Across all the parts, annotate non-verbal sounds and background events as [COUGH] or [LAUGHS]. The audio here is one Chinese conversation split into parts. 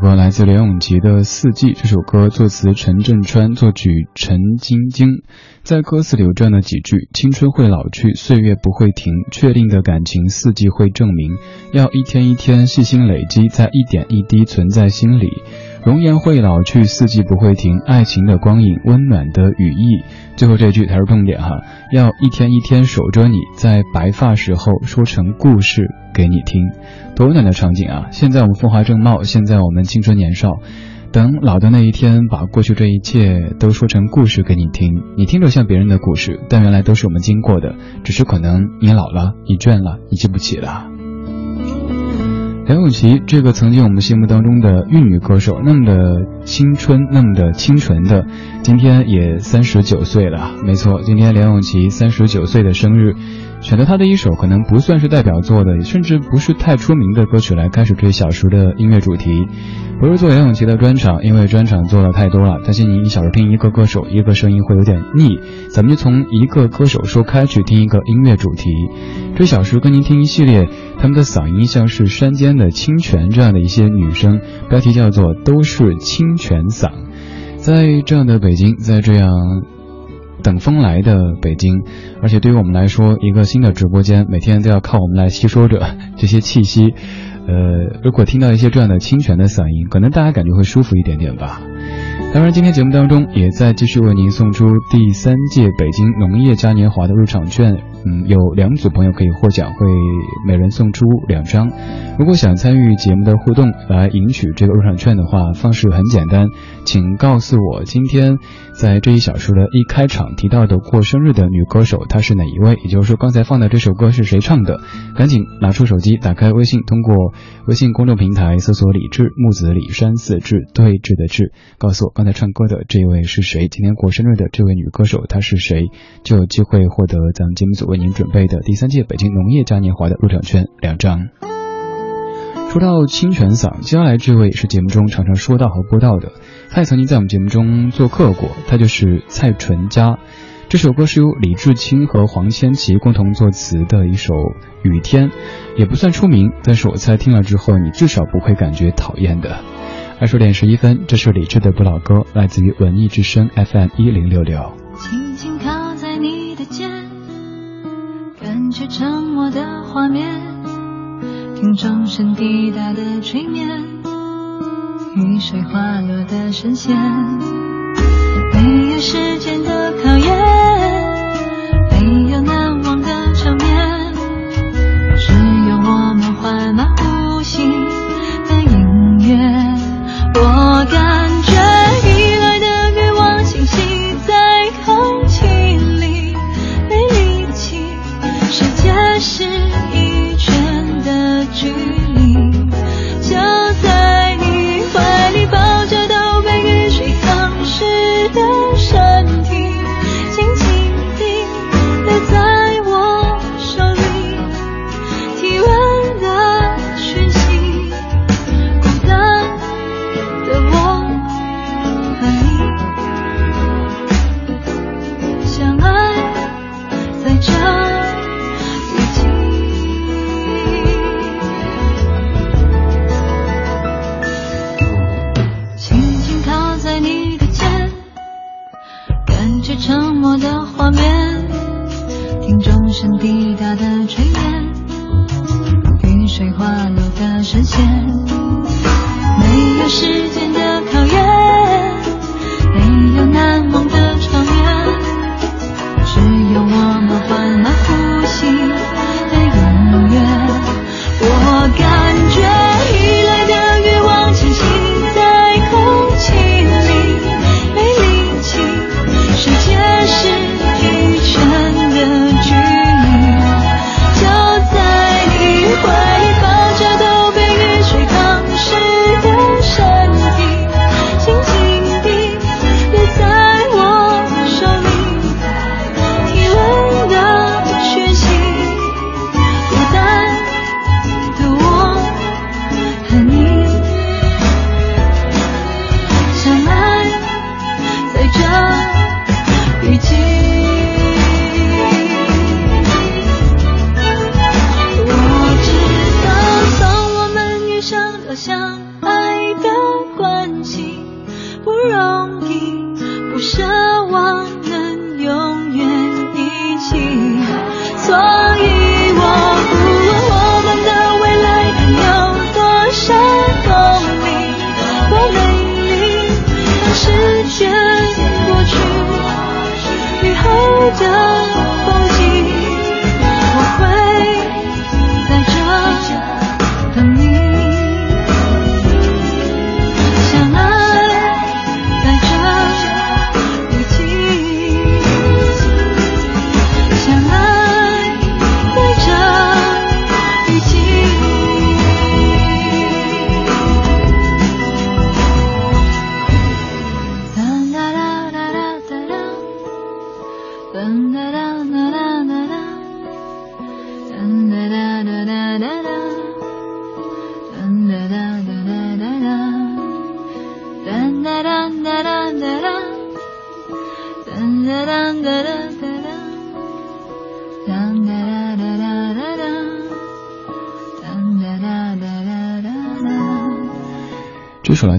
歌来自梁咏琪的《四季》，这首歌作词陈振川，作曲陈晶晶。在歌词里有这样的几句：青春会老去，岁月不会停，确定的感情四季会证明，要一天一天细心累积，在一点一滴存在心里。容颜会老去，四季不会停，爱情的光影，温暖的羽翼。最后这句才是重点哈，要一天一天守着你，在白发时候说成故事给你听，多温暖的场景啊！现在我们风华正茂，现在我们青春年少。等老的那一天，把过去这一切都说成故事给你听，你听着像别人的故事，但原来都是我们经过的，只是可能你老了，你倦了，你记不起了。梁咏琪，这个曾经我们心目当中的玉女歌手，那么的青春，那么的清纯的，今天也三十九岁了。没错，今天梁咏琪三十九岁的生日。选择他的一首可能不算是代表作的，甚至不是太出名的歌曲来开始这小时的音乐主题，不是做杨永琪的专场，因为专场做了太多了，担心您一小时听一个歌手一个声音会有点腻，咱们就从一个歌手说开去听一个音乐主题。这小时跟您听一系列他们的嗓音像是山间的清泉这样的一些女生，标题叫做都是清泉嗓，在这样的北京，在这样。等风来的北京，而且对于我们来说，一个新的直播间，每天都要靠我们来吸收着这些气息。呃，如果听到一些这样的清泉的嗓音，可能大家感觉会舒服一点点吧。当然，今天节目当中也在继续为您送出第三届北京农业嘉年华的入场券。嗯，有两组朋友可以获奖，会每人送出两张。如果想参与节目的互动来赢取这个入场券的话，方式很简单，请告诉我今天在这一小时的一开场提到的过生日的女歌手她是哪一位，也就是说刚才放的这首歌是谁唱的。赶紧拿出手机，打开微信，通过微信公众平台搜索“李志木子李山四志对峙的志”，告诉我刚才唱歌的这位是谁，今天过生日的这位女歌手她是谁，就有机会获得咱们节目组。为您准备的第三届北京农业嘉年华的入场券两张。说到清泉嗓，接下来这位是节目中常常说到和播到的，他也曾经在我们节目中做客过，他就是蔡淳佳。这首歌是由李志清和黄千琪共同作词的一首《雨天》，也不算出名，但是我猜听了之后，你至少不会感觉讨厌的。二十点十一分，这是李志的不老歌，来自于文艺之声 FM 一零六六。却沉默的画面，听钟声滴答的催眠，雨水滑落的声线，没有时间的考验，没有难忘的场面，只有我们缓慢呼吸的音乐。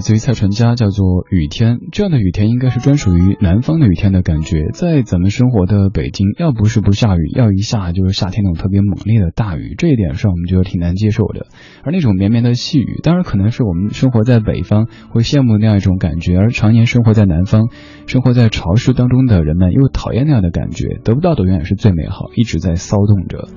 自于蔡淳佳，叫做《雨天》。这样的雨天应该是专属于南方的雨天的感觉。在咱们生活的北京，要不是不下雨，要一下就是夏天那种特别猛烈的大雨。这一点上，我们觉得挺难接受的。而那种绵绵的细雨，当然可能是我们生活在北方会羡慕那样一种感觉，而常年生活在南方、生活在潮湿当中的人们又讨厌那样的感觉。得不到的永远是最美好，一直在骚动着。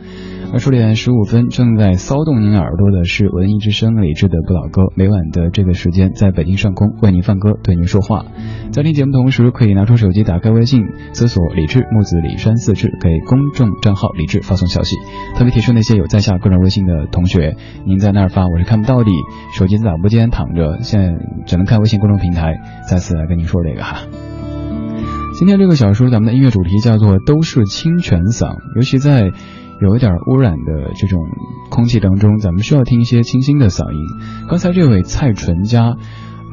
二十点十五分，正在骚动您耳朵的是文艺之声李志的不老歌。每晚的这个时间，在北京上空为您放歌，对您说话。在听节目同时，可以拿出手机，打开微信，搜索“李志木子李山四志”，给公众账号李志发送消息。特别提示那些有在下个人微信的同学，您在那儿发我是看不到的，手机在打播间躺着，现在只能看微信公众平台。再次来跟您说这个哈。今天这个小说，咱们的音乐主题叫做“都是清泉嗓”，尤其在。有一点污染的这种空气当中，咱们需要听一些清新的嗓音。刚才这位蔡淳佳，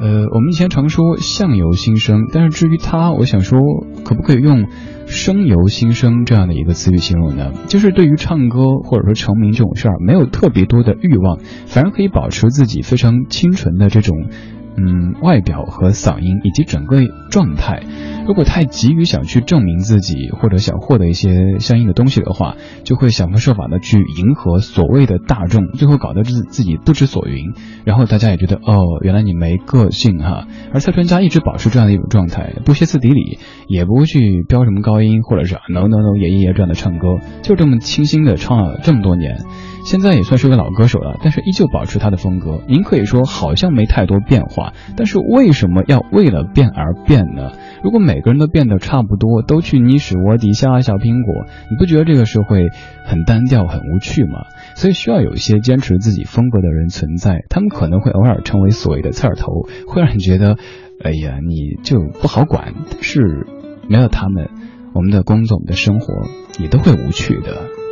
呃，我们以前常说相由心生，但是至于他，我想说，可不可以用声由心生这样的一个词语形容呢？就是对于唱歌或者说成名这种事儿，没有特别多的欲望，反而可以保持自己非常清纯的这种。嗯，外表和嗓音以及整个状态，如果太急于想去证明自己或者想获得一些相应的东西的话，就会想方设法的去迎合所谓的大众，最后搞得自自己不知所云。然后大家也觉得哦，原来你没个性哈。而蔡淳佳一直保持这样的一种状态，不歇斯底里，也不会去飙什么高音或者是 no no no 爷爷爷这样的唱歌，就这么清新的唱了这么多年。现在也算是个老歌手了，但是依旧保持他的风格。您可以说好像没太多变化，但是为什么要为了变而变呢？如果每个人都变得差不多，都去泥屎窝底下小苹果，你不觉得这个社会很单调、很无趣吗？所以需要有一些坚持自己风格的人存在，他们可能会偶尔成为所谓的刺儿头，会让你觉得，哎呀，你就不好管。但是没有他们，我们的工作、我们的生活也都会无趣的。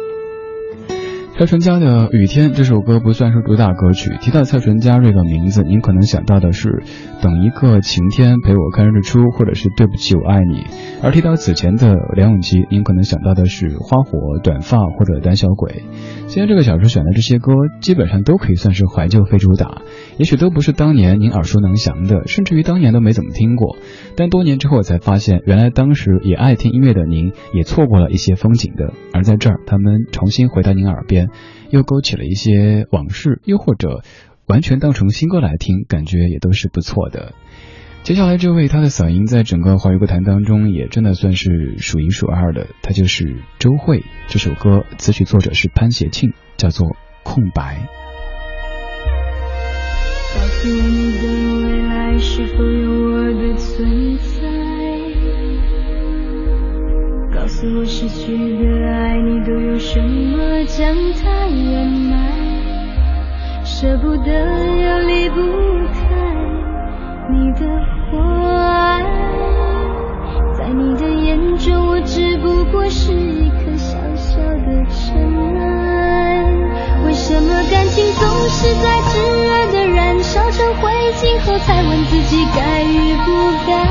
蔡淳佳的《雨天》这首歌不算是主打歌曲。提到蔡淳佳这个名字，您可能想到的是《等一个晴天陪我看日出》，或者是《对不起我爱你》。而提到此前的梁咏琪，您可能想到的是《花火》《短发》或者《胆小鬼》。今天这个小说选的这些歌，基本上都可以算是怀旧非主打，也许都不是当年您耳熟能详的，甚至于当年都没怎么听过。但多年之后，我才发现，原来当时也爱听音乐的您，也错过了一些风景的。而在这儿，他们重新回到您耳边。又勾起了一些往事，又或者完全当成新歌来听，感觉也都是不错的。接下来这位，他的嗓音在整个华语歌坛当中也真的算是数一数二的，他就是周蕙。这首歌词曲作者是潘协庆，叫做《空白》。告诉你的未来是否有我的存在？告诉我失去的爱你都有什么将它掩埋？舍不得又离不开你的爱，在你的眼中我只不过是一颗小小的尘埃。为什么感情总是在炙热的燃烧成灰烬后才问自己该与不该？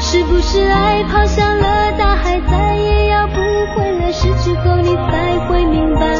是不是爱抛向了后你才会明白，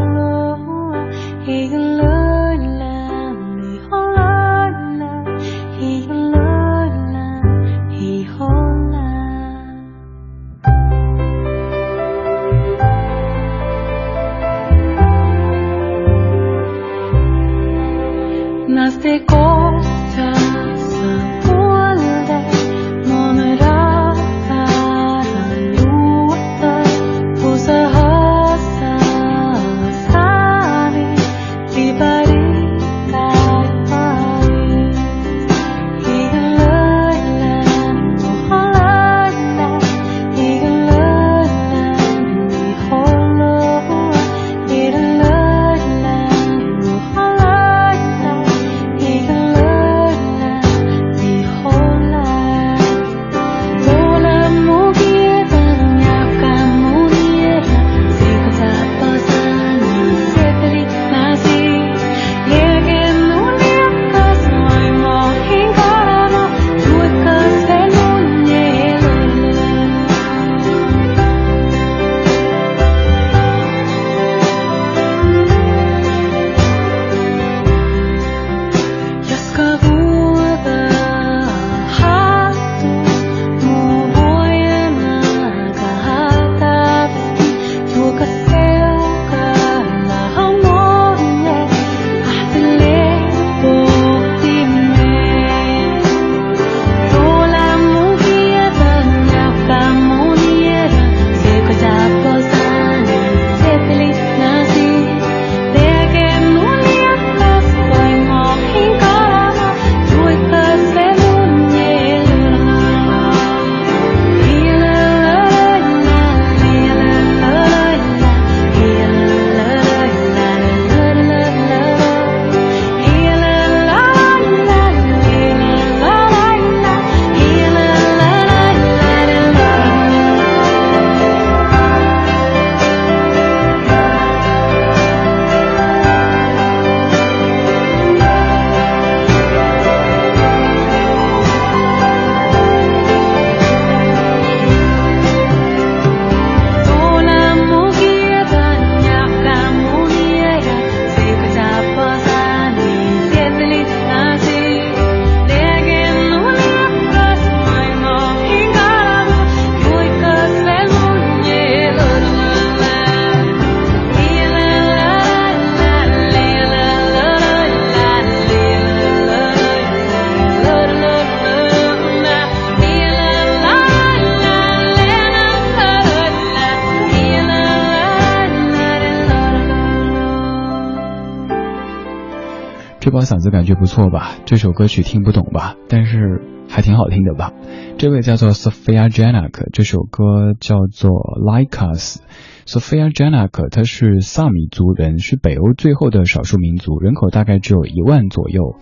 嗓子感觉不错吧？这首歌曲听不懂吧？但是还挺好听的吧？这位叫做 Sophia Janak，这首歌叫做 Like Us。Sophia Janak，她是萨米族人，是北欧最后的少数民族，人口大概只有一万左右。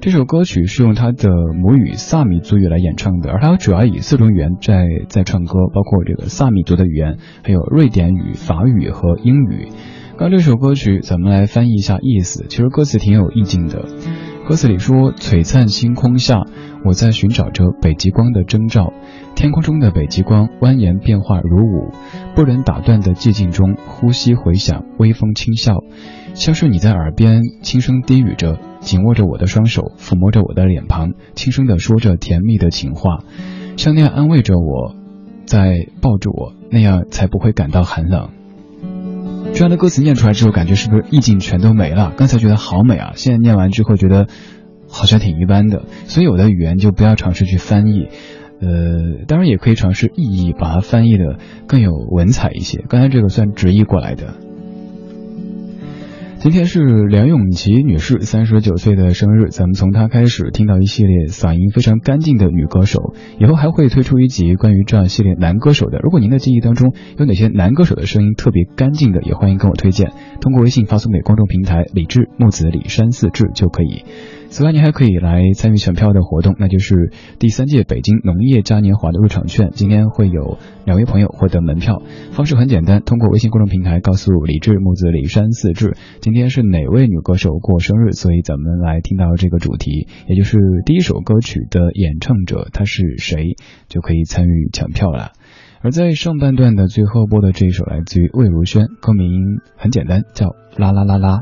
这首歌曲是用她的母语萨米族语来演唱的，而她主要以四种语言在在唱歌，包括这个萨米族的语言，还有瑞典语、法语和英语。刚这首歌曲，咱们来翻译一下意思。其实歌词挺有意境的。歌词里说：“璀璨星空下，我在寻找着北极光的征兆。天空中的北极光蜿蜒变化如舞，不能打断的寂静中，呼吸回响，微风轻笑，像是你在耳边轻声低语着，紧握着我的双手，抚摸着我的脸庞，轻声地说着甜蜜的情话，像那样安慰着我，在抱住我，那样才不会感到寒冷。”这样的歌词念出来之后，感觉是不是意境全都没了？刚才觉得好美啊，现在念完之后觉得好像挺一般的。所以有的语言就不要尝试去翻译，呃，当然也可以尝试意译，把它翻译的更有文采一些。刚才这个算直译过来的。今天是梁咏琪女士三十九岁的生日，咱们从她开始听到一系列嗓音非常干净的女歌手，以后还会推出一集关于这样系列男歌手的。如果您的记忆当中有哪些男歌手的声音特别干净的，也欢迎跟我推荐，通过微信发送给公众平台李志木子李山四志就可以。此外，你还可以来参与抢票的活动，那就是第三届北京农业嘉年华的入场券。今天会有两位朋友获得门票，方式很简单，通过微信公众平台告诉李志木子李山四志，今天是哪位女歌手过生日，所以咱们来听到这个主题，也就是第一首歌曲的演唱者他是谁，就可以参与抢票了。而在上半段的最后播的这一首来自于魏如萱，歌名很简单，叫啦啦啦啦。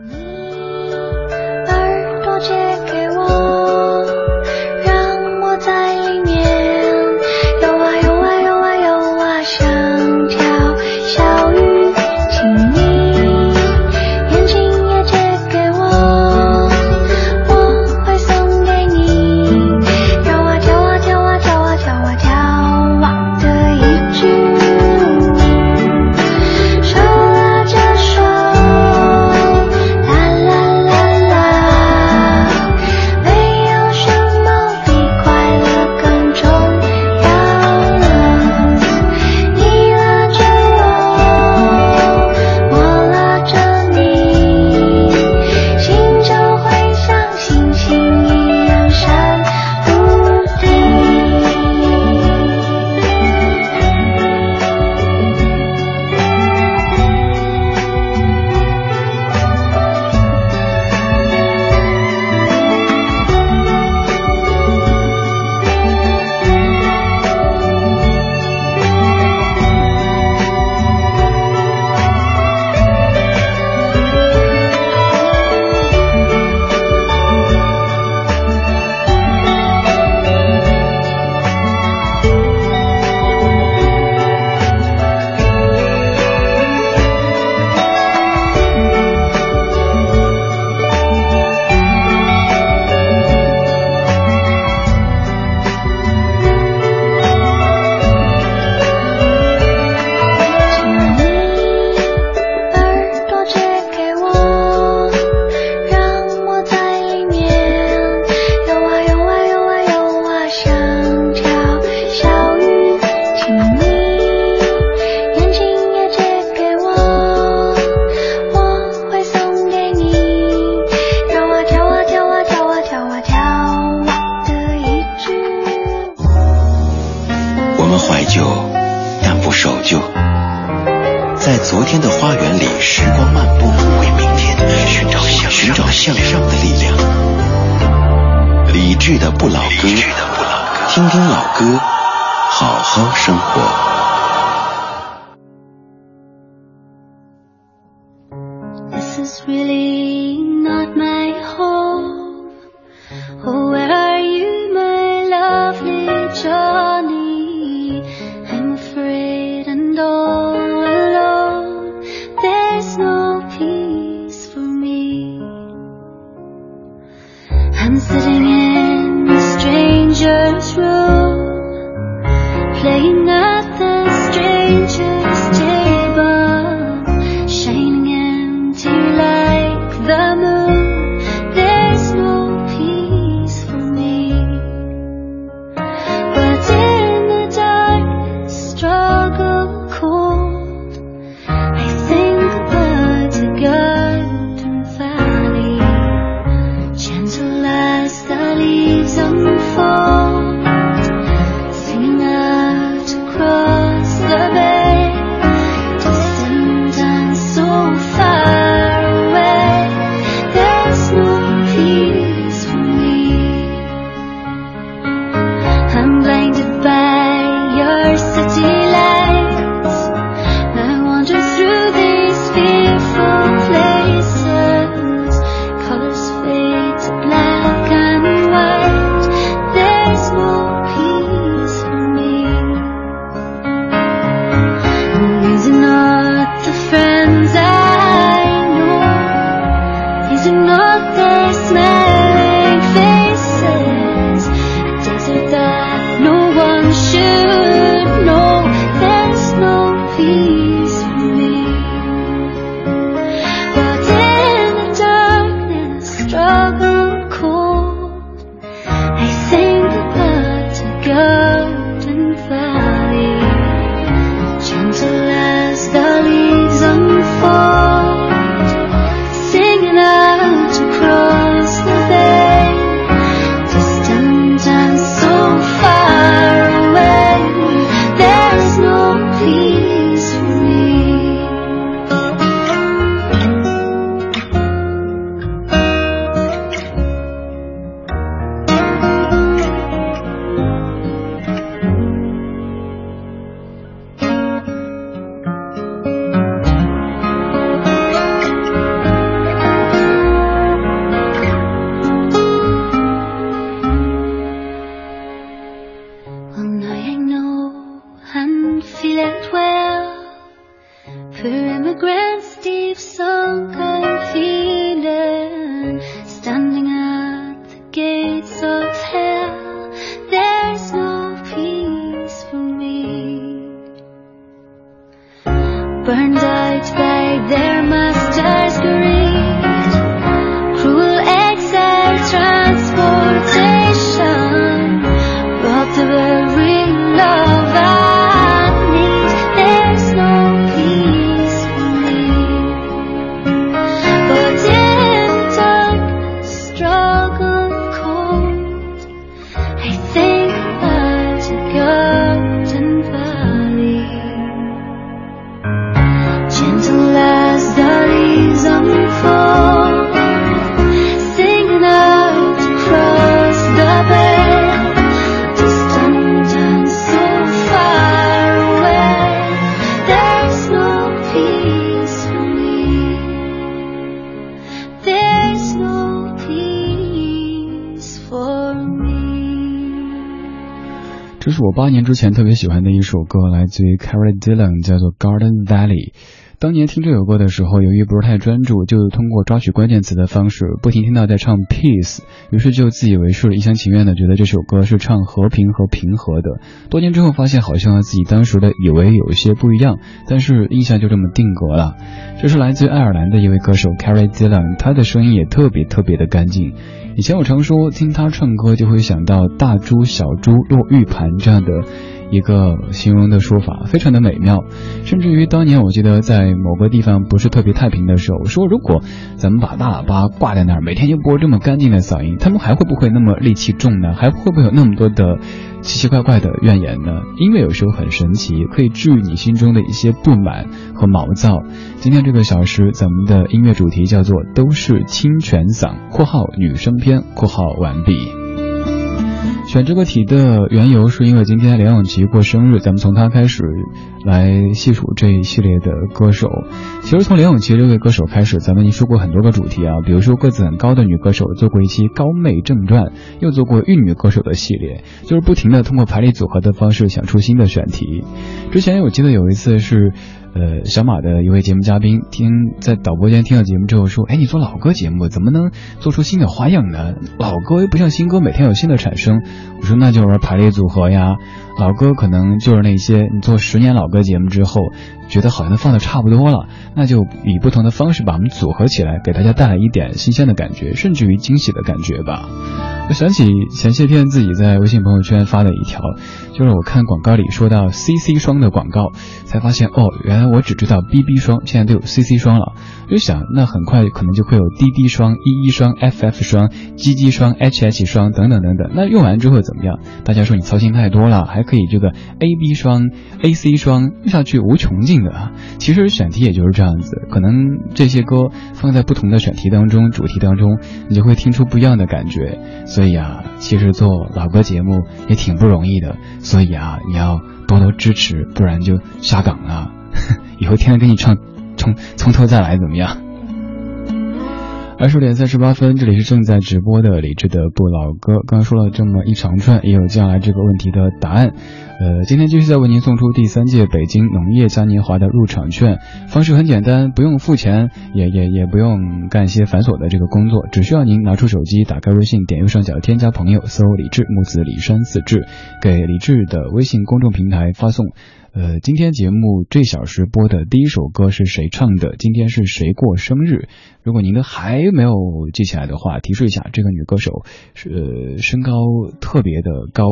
Really. 八年之前特别喜欢的一首歌，来自于 Carrie Dillon，叫做《Garden Valley》。当年听这首歌的时候，由于不是太专注，就通过抓取关键词的方式，不停听到在唱 peace，于是就自以为是，一厢情愿的觉得这首歌是唱和平和平和的。多年之后发现，好像和自己当时的以为有一些不一样，但是印象就这么定格了。这是来自于爱尔兰的一位歌手 Carrie Dillon，他的声音也特别特别的干净。以前我常说，听他唱歌就会想到大珠小珠落玉盘这样的。一个形容的说法，非常的美妙，甚至于当年我记得在某个地方不是特别太平的时候，说如果咱们把大喇叭挂在那儿，每天就播这么干净的嗓音，他们还会不会那么戾气重呢？还会不会有那么多的奇奇怪怪的怨言呢？音乐有时候很神奇，可以治愈你心中的一些不满和毛躁。今天这个小时，咱们的音乐主题叫做都是清泉嗓（括号女生篇）（括号完毕）。选这个题的缘由是因为今天梁咏琪过生日，咱们从她开始来细数这一系列的歌手。其实从梁咏琪这位歌手开始，咱们已经说过很多个主题啊，比如说个子很高的女歌手，做过一期高妹正传，又做过玉女歌手的系列，就是不停的通过排列组合的方式想出新的选题。之前我记得有一次是。呃，小马的一位节目嘉宾听在导播间听到节目之后说：“哎，你做老歌节目怎么能做出新的花样呢？老歌又不像新歌，每天有新的产生。”我说：“那就是排列组合呀。老歌可能就是那些你做十年老歌节目之后，觉得好像放的差不多了，那就以不同的方式把我们组合起来，给大家带来一点新鲜的感觉，甚至于惊喜的感觉吧。”我想起前些天自己在微信朋友圈发的一条，就是我看广告里说到 CC 霜的广告，才发现哦，原来我只知道 BB 霜，现在都有 CC 霜了。我就想那很快可能就会有 DD 霜、EE 霜、FF 霜、GG 霜、HH 霜等等等等。那用完之后怎么样？大家说你操心太多了，还可以这个 AB 霜、AC 霜用下去无穷尽的啊。其实选题也就是这样子，可能这些歌放在不同的选题当中、主题当中，你就会听出不一样的感觉。所以啊，其实做老歌节目也挺不容易的。所以啊，你要多多支持，不然就下岗了。[LAUGHS] 以后天天给你唱，从从头再来怎么样？二十点三十八分，这里是正在直播的李智的不老歌。刚刚说了这么一长串，也有接下来这个问题的答案。呃，今天继续再为您送出第三届北京农业嘉年华的入场券，方式很简单，不用付钱，也也也不用干一些繁琐的这个工作，只需要您拿出手机，打开微信，点右上角添加朋友，搜李志木子李山四志，给李志的微信公众平台发送。呃，今天节目这小时播的第一首歌是谁唱的？今天是谁过生日？如果您的还没有记起来的话，提示一下，这个女歌手是身高特别的高，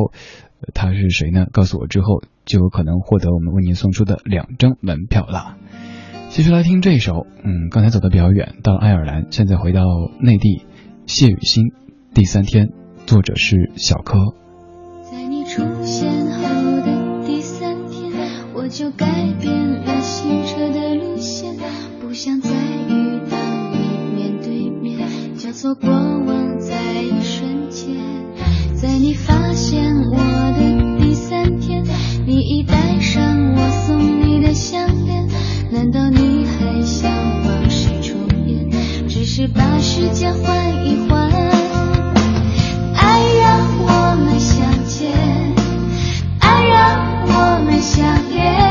她是谁呢？告诉我之后，就有可能获得我们为您送出的两张门票啦。继续来听这首，嗯，刚才走的比较远，到爱尔兰，现在回到内地，谢雨欣，第三天，作者是小柯。在你出现。就改变了行车的路线，不想再遇到你面对面，交错过往在一瞬间。在你发现我的第三天，你已戴上我送你的项链，难道你还想往事重演？只是把时间换一换，爱让我们相见，爱让我们相。恋。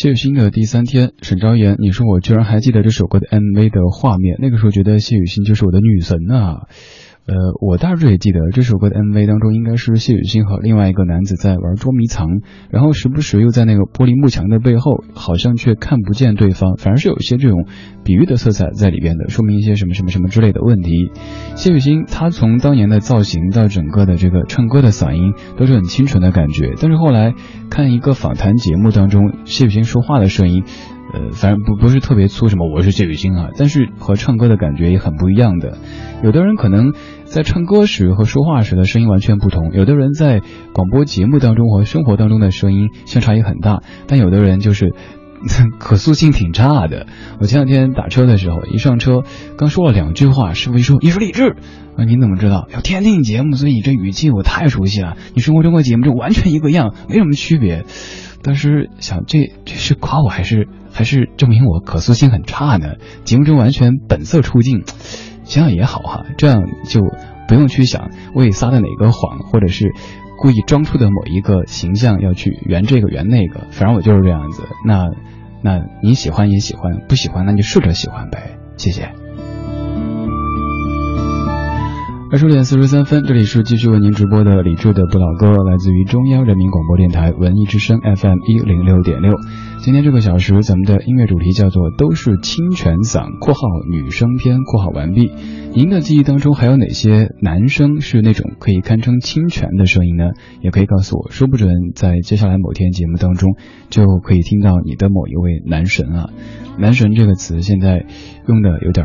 谢雨欣的第三天，沈昭言，你说我居然还记得这首歌的 MV 的画面，那个时候觉得谢雨欣就是我的女神啊。呃，我大致也记得这首歌的 MV 当中，应该是谢雨欣和另外一个男子在玩捉迷藏，然后时不时又在那个玻璃幕墙的背后，好像却看不见对方，反而是有一些这种比喻的色彩在里边的，说明一些什么什么什么之类的问题。谢雨欣她从当年的造型到整个的这个唱歌的嗓音都是很清纯的感觉，但是后来看一个访谈节目当中，谢雨欣说话的声音。呃，反正不不是特别粗什么，我是谢雨欣啊，但是和唱歌的感觉也很不一样的。有的人可能在唱歌时和说话时的声音完全不同，有的人在广播节目当中和生活当中的声音相差也很大，但有的人就是 [LAUGHS] 可塑性挺差的。我前两天打车的时候，一上车刚说了两句话，师傅一说你是李志啊，你怎么知道？要天听你节目，所以你这语气我太熟悉了。你生活中的节目就完全一个样，没什么区别。当时想，这这是夸我还是？还是证明我可塑性很差呢？节目中完全本色出镜，想想也好哈，这样就不用去想为撒的哪个谎，或者是故意装出的某一个形象要去圆这个圆那个，反正我就是这样子。那那你喜欢也喜欢，不喜欢那就试着喜欢呗。谢谢。二十点四十三分，这里是继续为您直播的李志的不老歌，来自于中央人民广播电台文艺之声 FM 一零六点六。今天这个小时，咱们的音乐主题叫做“都是清泉嗓”（括号女生篇）（括号完毕）。您的记忆当中还有哪些男生是那种可以堪称清泉的声音呢？也可以告诉我，说不准在接下来某天节目当中就可以听到你的某一位男神啊。男神这个词现在用的有点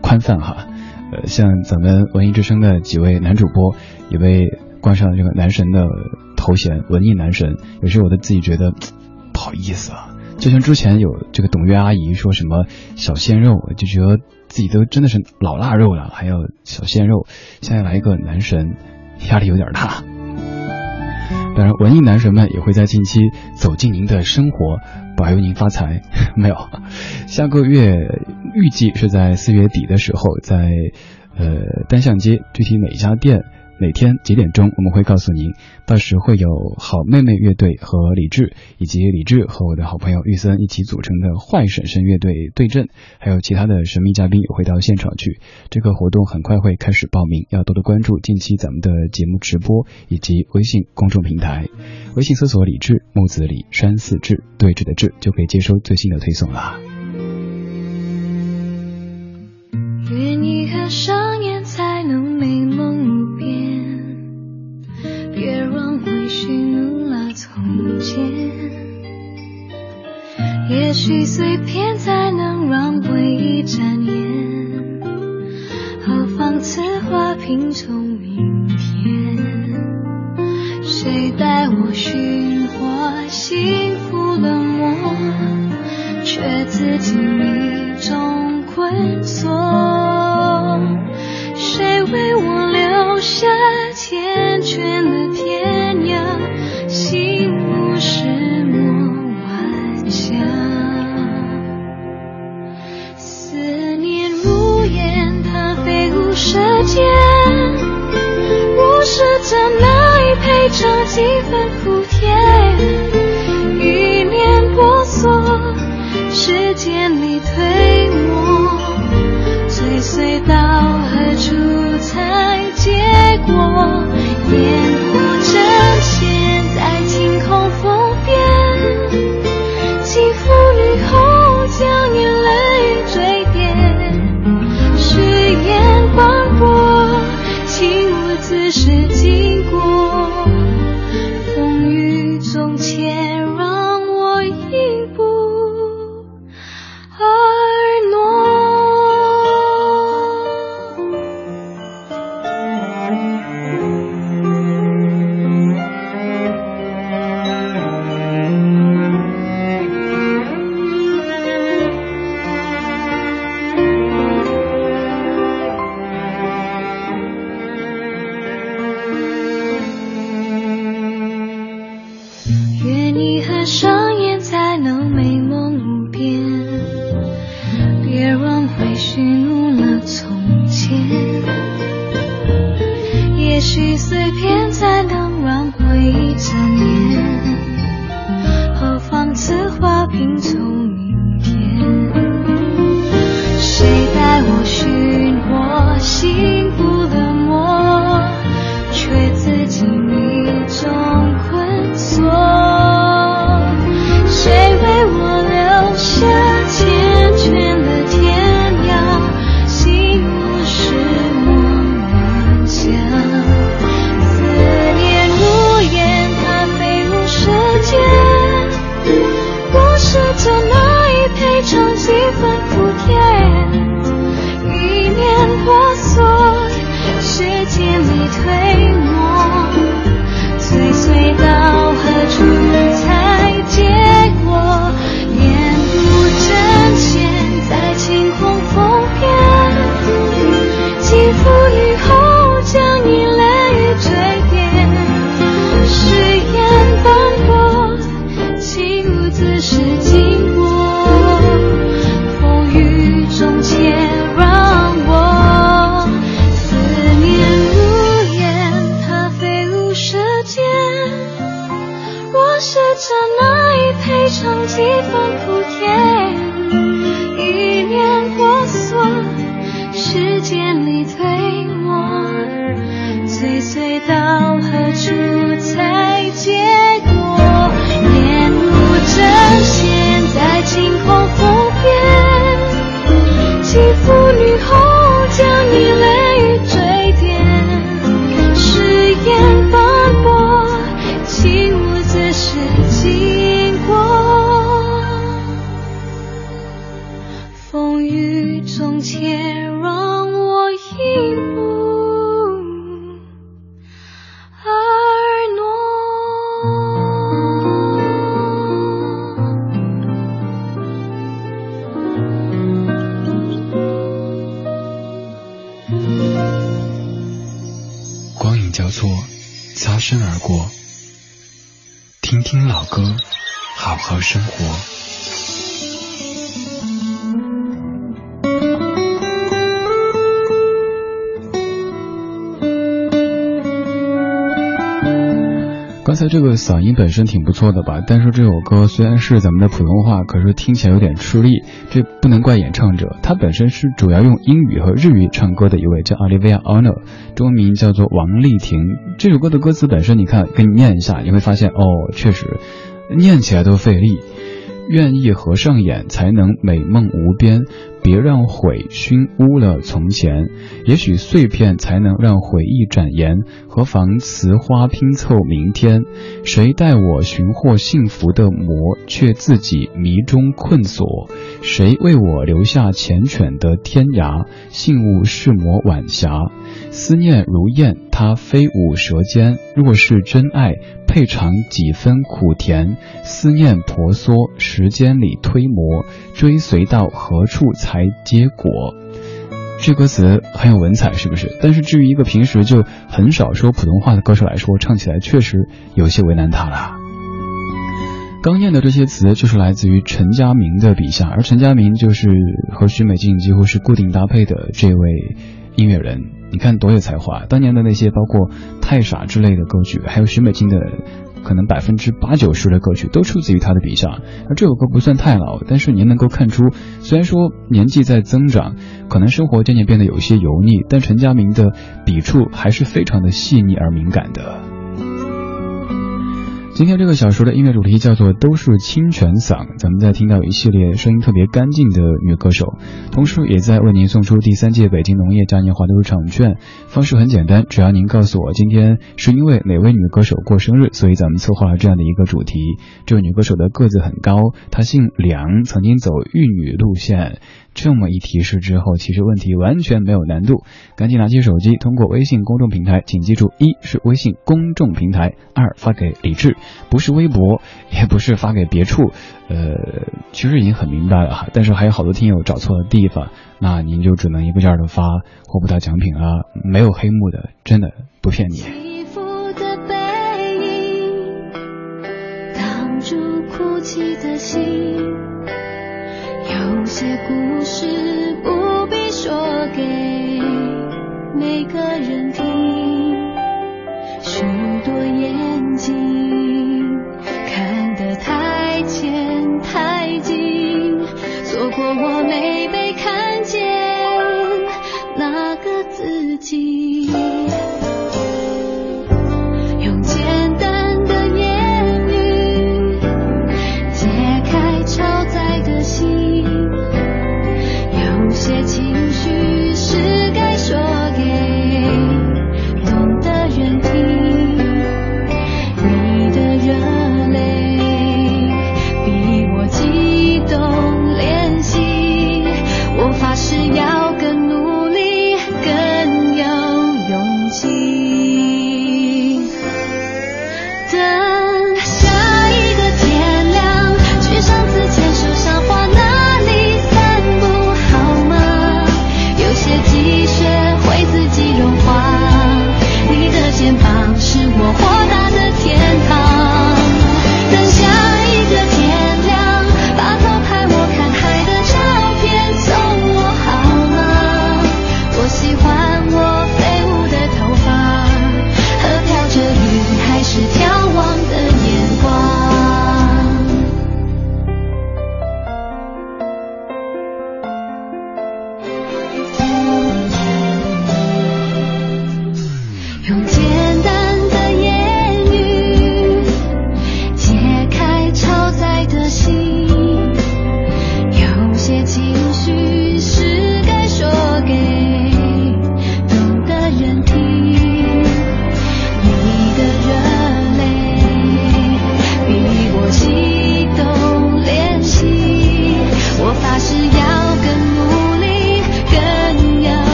宽泛哈。呃，像咱们文艺之声的几位男主播也被冠上了这个男神的头衔，文艺男神。有时候我都自己觉得不好意思啊。就像之前有这个董月阿姨说什么小鲜肉，就觉得自己都真的是老腊肉了，还有小鲜肉。现在来一个男神，压力有点大。当然，文艺男神们也会在近期走进您的生活，保佑您发财。没有，[LAUGHS] 下个月预计是在四月底的时候，在呃单向街，具体哪家店？哪天几点钟我们会告诉您，到时会有好妹妹乐队和李志，以及李志和我的好朋友玉森一起组成的坏婶婶乐队对阵，还有其他的神秘嘉宾也会到现场去。这个活动很快会开始报名，要多多关注近期咱们的节目直播以及微信公众平台。微信搜索李志木子李山寺志对峙的志，就可以接收最新的推送啦。愿你合了从前，也许碎片才能让回忆展颜，何妨此花拼凑明天？谁带我寻获幸福冷漠，却自己一种困锁？谁为我留下缱绻的天涯？是默晚霞思念如烟，它飞舞舌尖，我试着难以配唱几分苦甜，意念婆娑，时间里推磨，追随到何处才结果。身而过。听听老歌，好好生活。刚才这个嗓音本身挺不错的吧，但是这首歌虽然是咱们的普通话，可是听起来有点吃力，这不能怪演唱者，他本身是主要用英语和日语唱歌的一位，叫 Olivia Hono，中文名叫做王丽婷。这首歌的歌词本身，你看给你念一下，你会发现哦，确实念起来都费力。愿意合上眼，才能美梦无边。别让悔熏污了从前，也许碎片才能让回忆展颜。何妨瓷花拼凑明天？谁带我寻获幸福的魔，却自己迷中困锁？谁为我留下缱绻的天涯？信物是抹晚霞。思念如燕，它飞舞舌尖。若是真爱，配尝几分苦甜。思念婆娑，时间里推磨，追随到何处才结果？这歌词很有文采，是不是？但是至于一个平时就很少说普通话的歌手来说，唱起来确实有些为难他了。刚念的这些词就是来自于陈佳明的笔下，而陈佳明就是和许美静几乎是固定搭配的这位音乐人。你看多有才华！当年的那些包括《太傻》之类的歌曲，还有许美静的可能百分之八九十的歌曲都出自于他的笔下。而这首歌不算太老，但是您能够看出，虽然说年纪在增长，可能生活渐渐变得有些油腻，但陈佳明的笔触还是非常的细腻而敏感的。今天这个小说的音乐主题叫做“都是清泉嗓”，咱们在听到一系列声音特别干净的女歌手，同时也在为您送出第三届北京农业嘉年华的入场券。方式很简单，只要您告诉我今天是因为哪位女歌手过生日，所以咱们策划了这样的一个主题。这位女歌手的个子很高，她姓梁，曾经走玉女路线。这么一提示之后，其实问题完全没有难度。赶紧拿起手机，通过微信公众平台，请记住：一是微信公众平台，二发给李志，不是微博，也不是发给别处。呃，其实已经很明白了哈，但是还有好多听友找错了地方，那您就只能一个劲儿的发，获不到奖品了。没有黑幕的，真的不骗你。挡住哭泣的心。有些故事不必说给每个人听，许多眼睛看得太浅太近，错过我没被看见那个自己。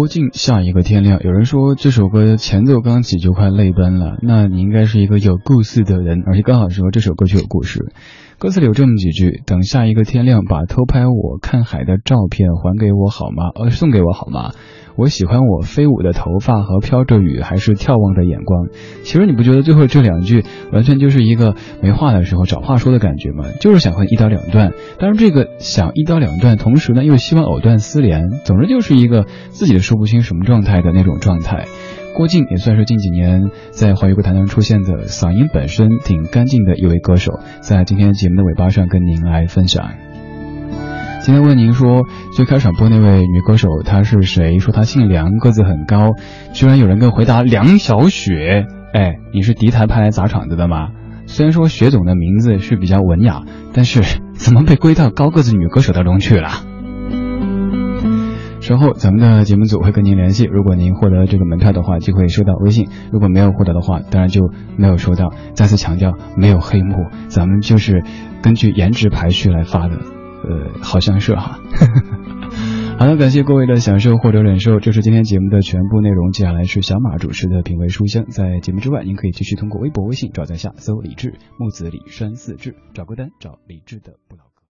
郭靖下一个天亮，有人说这首歌前奏刚起就快泪奔了，那你应该是一个有故事的人，而且刚好说这首歌就有故事。歌词里有这么几句：等下一个天亮，把偷拍我看海的照片还给我好吗？呃，送给我好吗？我喜欢我飞舞的头发和飘着雨还是眺望的眼光。其实你不觉得最后这两句完全就是一个没话的时候找话说的感觉吗？就是想和一刀两断。但是这个想一刀两断，同时呢又希望藕断丝连，总之就是一个自己都说不清什么状态的那种状态。郭靖也算是近几年在华语歌坛中出现的嗓音本身挺干净的一位歌手，在今天节目的尾巴上跟您来分享。今天问您说，最开场播那位女歌手她是谁？说她姓梁，个子很高。居然有人给回答梁小雪。哎，你是敌台派来砸场子的吗？虽然说雪总的名字是比较文雅，但是 [LAUGHS] 怎么被归到高个子女歌手当中去了？稍后咱们的节目组会跟您联系，如果您获得这个门票的话，就会收到微信；如果没有获得的话，当然就没有收到。再次强调，没有黑幕，咱们就是根据颜值排序来发的。呃，好像是哈。好的，感谢各位的享受或者忍受，这是今天节目的全部内容。接下来是小马主持的品味书香。在节目之外，您可以继续通过微博、微信找在下搜李志木子李山四志，找歌单找李志的不老。